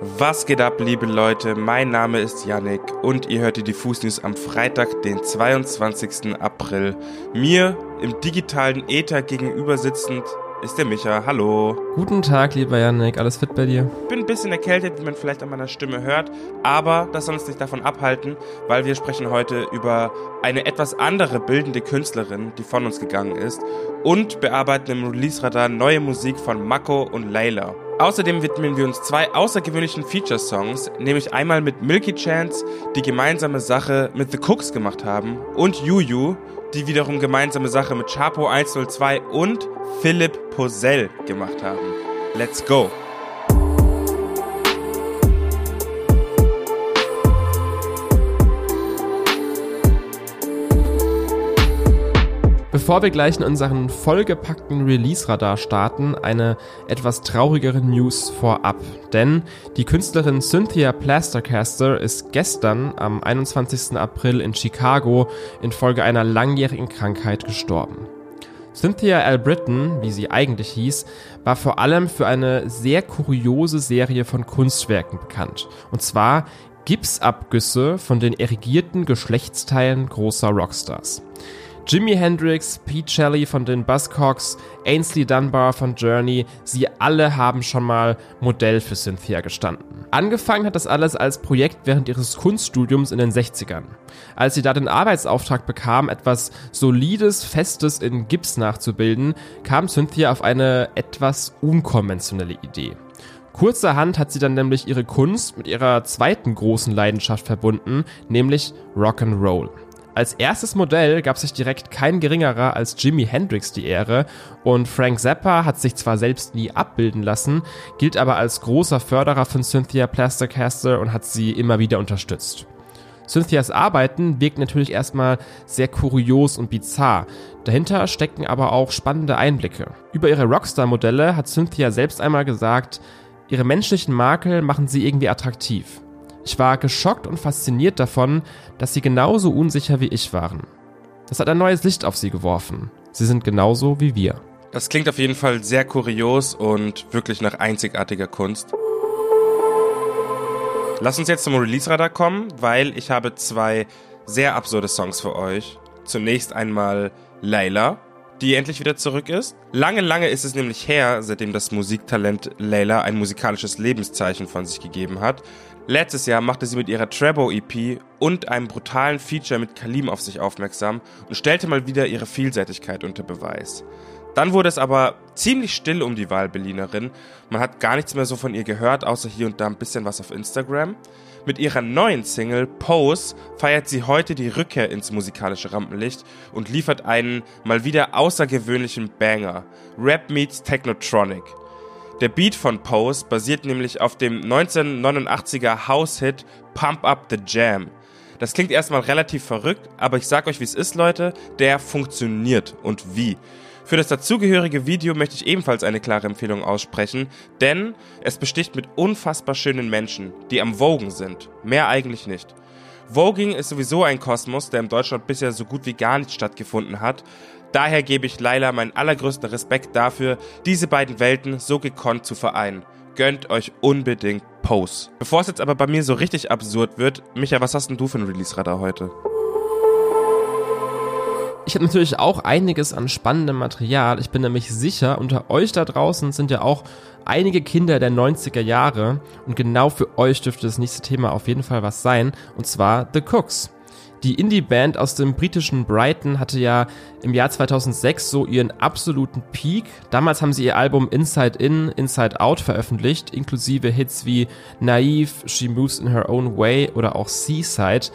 Was geht ab, liebe Leute? Mein Name ist Yannick und ihr hört die Diffus News am Freitag, den 22. April. Mir im digitalen Ether gegenüber sitzend ist der Micha. Hallo. Guten Tag, lieber Yannick. Alles fit bei dir? Bin ein bisschen erkältet, wie man vielleicht an meiner Stimme hört, aber das soll uns nicht davon abhalten, weil wir sprechen heute über eine etwas andere bildende Künstlerin, die von uns gegangen ist und bearbeiten im Release-Radar neue Musik von Mako und Layla. Außerdem widmen wir uns zwei außergewöhnlichen Feature-Songs, nämlich einmal mit Milky Chance, die gemeinsame Sache mit The Cooks gemacht haben, und Yuyu, die wiederum gemeinsame Sache mit Chapo 102 und Philipp Posell gemacht haben. Let's go! Bevor wir gleich in unseren vollgepackten Release-Radar starten, eine etwas traurigere News vorab. Denn die Künstlerin Cynthia Plastercaster ist gestern am 21. April in Chicago infolge einer langjährigen Krankheit gestorben. Cynthia L. Britton, wie sie eigentlich hieß, war vor allem für eine sehr kuriose Serie von Kunstwerken bekannt. Und zwar Gipsabgüsse von den erigierten Geschlechtsteilen großer Rockstars. Jimi Hendrix, Pete Shelley von den Buzzcocks, Ainsley Dunbar von Journey, sie alle haben schon mal Modell für Cynthia gestanden. Angefangen hat das alles als Projekt während ihres Kunststudiums in den 60ern. Als sie da den Arbeitsauftrag bekam, etwas solides, festes in Gips nachzubilden, kam Cynthia auf eine etwas unkonventionelle Idee. Kurzerhand hat sie dann nämlich ihre Kunst mit ihrer zweiten großen Leidenschaft verbunden, nämlich Rock'n'Roll. Als erstes Modell gab sich direkt kein geringerer als Jimi Hendrix die Ehre und Frank Zappa hat sich zwar selbst nie abbilden lassen, gilt aber als großer Förderer von Cynthia Plastercaster und hat sie immer wieder unterstützt. Cynthias Arbeiten wirken natürlich erstmal sehr kurios und bizarr. Dahinter stecken aber auch spannende Einblicke. Über ihre Rockstar-Modelle hat Cynthia selbst einmal gesagt, ihre menschlichen Makel machen sie irgendwie attraktiv. Ich war geschockt und fasziniert davon, dass sie genauso unsicher wie ich waren. Das hat ein neues Licht auf sie geworfen. Sie sind genauso wie wir. Das klingt auf jeden Fall sehr kurios und wirklich nach einzigartiger Kunst. Lass uns jetzt zum Release-Radar kommen, weil ich habe zwei sehr absurde Songs für euch. Zunächst einmal Layla, die endlich wieder zurück ist. Lange, lange ist es nämlich her, seitdem das Musiktalent Layla ein musikalisches Lebenszeichen von sich gegeben hat. Letztes Jahr machte sie mit ihrer Trebo EP und einem brutalen Feature mit Kalim auf sich aufmerksam und stellte mal wieder ihre Vielseitigkeit unter Beweis. Dann wurde es aber ziemlich still um die Wahlberlinerin. Man hat gar nichts mehr so von ihr gehört, außer hier und da ein bisschen was auf Instagram. Mit ihrer neuen Single Pose feiert sie heute die Rückkehr ins musikalische Rampenlicht und liefert einen mal wieder außergewöhnlichen Banger. Rap meets Technotronic. Der Beat von Pose basiert nämlich auf dem 1989er House-Hit Pump Up the Jam. Das klingt erstmal relativ verrückt, aber ich sag euch, wie es ist, Leute, der funktioniert und wie. Für das dazugehörige Video möchte ich ebenfalls eine klare Empfehlung aussprechen, denn es besticht mit unfassbar schönen Menschen, die am Vogen sind. Mehr eigentlich nicht. Voging ist sowieso ein Kosmos, der in Deutschland bisher so gut wie gar nicht stattgefunden hat, Daher gebe ich Laila meinen allergrößten Respekt dafür, diese beiden Welten so gekonnt zu vereinen. Gönnt euch unbedingt Pose. Bevor es jetzt aber bei mir so richtig absurd wird, Micha, was hast denn du für ein Release-Radar heute? Ich habe natürlich auch einiges an spannendem Material. Ich bin nämlich sicher, unter euch da draußen sind ja auch einige Kinder der 90er Jahre und genau für euch dürfte das nächste Thema auf jeden Fall was sein, und zwar The Cooks. Die Indie-Band aus dem britischen Brighton hatte ja im Jahr 2006 so ihren absoluten Peak. Damals haben sie ihr Album Inside In, Inside Out veröffentlicht, inklusive Hits wie Naive, She Moves in Her Own Way oder auch Seaside.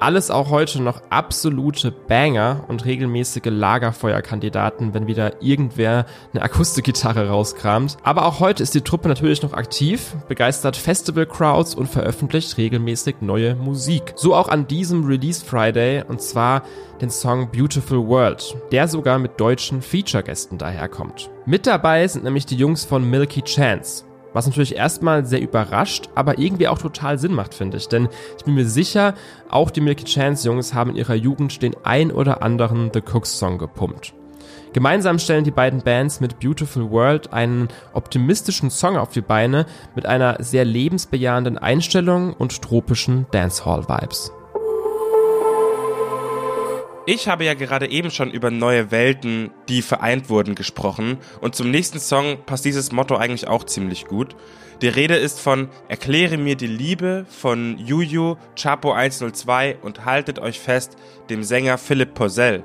Alles auch heute noch absolute Banger und regelmäßige Lagerfeuerkandidaten, wenn wieder irgendwer eine Akustikgitarre rauskramt. Aber auch heute ist die Truppe natürlich noch aktiv, begeistert Festival-Crowds und veröffentlicht regelmäßig neue Musik. So auch an diesem Release Friday und zwar den Song Beautiful World, der sogar mit deutschen Feature-Gästen daherkommt. Mit dabei sind nämlich die Jungs von Milky Chance. Was natürlich erstmal sehr überrascht, aber irgendwie auch total Sinn macht, finde ich. Denn ich bin mir sicher, auch die Milky Chance Jungs haben in ihrer Jugend den ein oder anderen The Cooks Song gepumpt. Gemeinsam stellen die beiden Bands mit Beautiful World einen optimistischen Song auf die Beine mit einer sehr lebensbejahenden Einstellung und tropischen Dancehall-Vibes. Ich habe ja gerade eben schon über neue Welten, die vereint wurden, gesprochen und zum nächsten Song passt dieses Motto eigentlich auch ziemlich gut. Die Rede ist von Erkläre mir die Liebe von Juju, Chapo 102 und haltet euch fest, dem Sänger Philipp Porzell.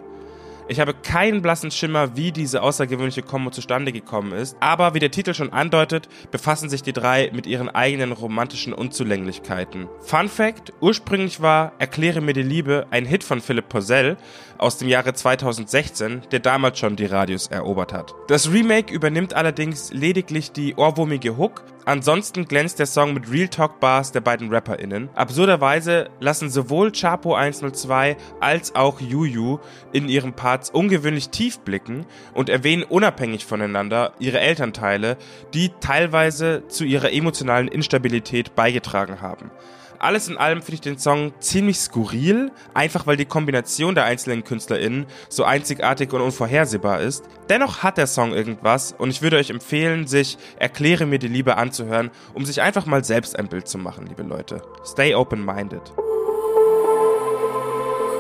Ich habe keinen blassen Schimmer, wie diese außergewöhnliche Kombo zustande gekommen ist, aber wie der Titel schon andeutet, befassen sich die drei mit ihren eigenen romantischen Unzulänglichkeiten. Fun Fact, ursprünglich war Erkläre mir die Liebe ein Hit von Philipp Porzell aus dem Jahre 2016, der damals schon die Radios erobert hat. Das Remake übernimmt allerdings lediglich die ohrwurmige Hook Ansonsten glänzt der Song mit Real Talk Bars der beiden RapperInnen. Absurderweise lassen sowohl Chapo 102 als auch Juju in ihren Parts ungewöhnlich tief blicken und erwähnen unabhängig voneinander ihre Elternteile, die teilweise zu ihrer emotionalen Instabilität beigetragen haben. Alles in allem finde ich den Song ziemlich skurril, einfach weil die Kombination der einzelnen KünstlerInnen so einzigartig und unvorhersehbar ist. Dennoch hat der Song irgendwas und ich würde euch empfehlen, sich Erkläre mir die Liebe anzuhören, um sich einfach mal selbst ein Bild zu machen, liebe Leute. Stay open-minded.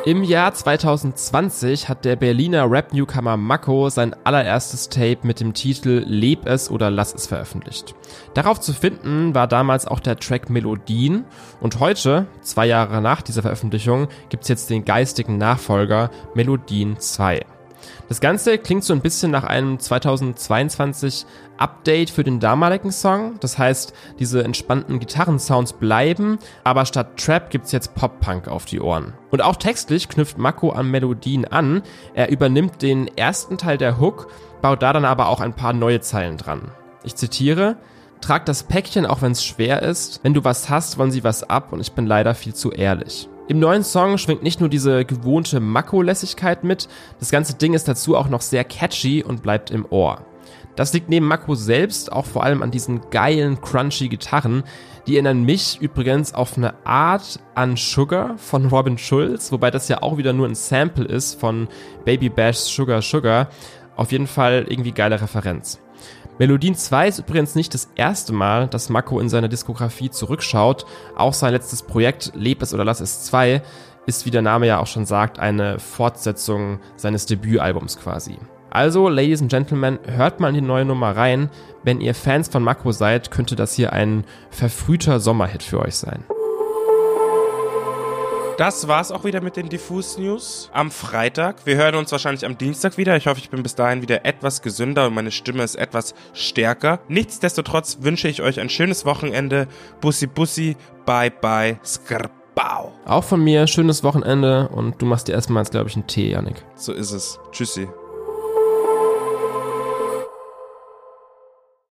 Im Jahr 2020 hat der Berliner Rap-Newcomer Mako sein allererstes Tape mit dem Titel Leb es oder lass es veröffentlicht. Darauf zu finden war damals auch der Track Melodien und heute, zwei Jahre nach dieser Veröffentlichung, gibt's jetzt den geistigen Nachfolger Melodien 2. Das Ganze klingt so ein bisschen nach einem 2022 Update für den damaligen Song. Das heißt, diese entspannten Gitarrensounds bleiben, aber statt Trap gibt's jetzt Pop-Punk auf die Ohren. Und auch textlich knüpft Mako an Melodien an. Er übernimmt den ersten Teil der Hook, baut da dann aber auch ein paar neue Zeilen dran. Ich zitiere, Trag das Päckchen, auch wenn es schwer ist. Wenn du was hast, wollen sie was ab und ich bin leider viel zu ehrlich. Im neuen Song schwingt nicht nur diese gewohnte Mako-Lässigkeit mit, das ganze Ding ist dazu auch noch sehr catchy und bleibt im Ohr. Das liegt neben Mako selbst auch vor allem an diesen geilen, crunchy Gitarren. Die erinnern mich übrigens auf eine Art an Sugar von Robin Schulz, wobei das ja auch wieder nur ein Sample ist von Baby Bash's Sugar Sugar. Auf jeden Fall irgendwie geile Referenz. Melodien 2 ist übrigens nicht das erste Mal, dass Mako in seiner Diskografie zurückschaut. Auch sein letztes Projekt, Leb es oder lass es 2, ist, wie der Name ja auch schon sagt, eine Fortsetzung seines Debütalbums quasi. Also, Ladies and Gentlemen, hört mal in die neue Nummer rein. Wenn ihr Fans von Mako seid, könnte das hier ein verfrühter Sommerhit für euch sein. Das war's auch wieder mit den Diffus News am Freitag. Wir hören uns wahrscheinlich am Dienstag wieder. Ich hoffe, ich bin bis dahin wieder etwas gesünder und meine Stimme ist etwas stärker. Nichtsdestotrotz wünsche ich euch ein schönes Wochenende. Bussi Bussi, bye bye, skrbau. Auch von mir schönes Wochenende und du machst dir erstmal, glaube ich, einen Tee, Janik. So ist es. Tschüssi.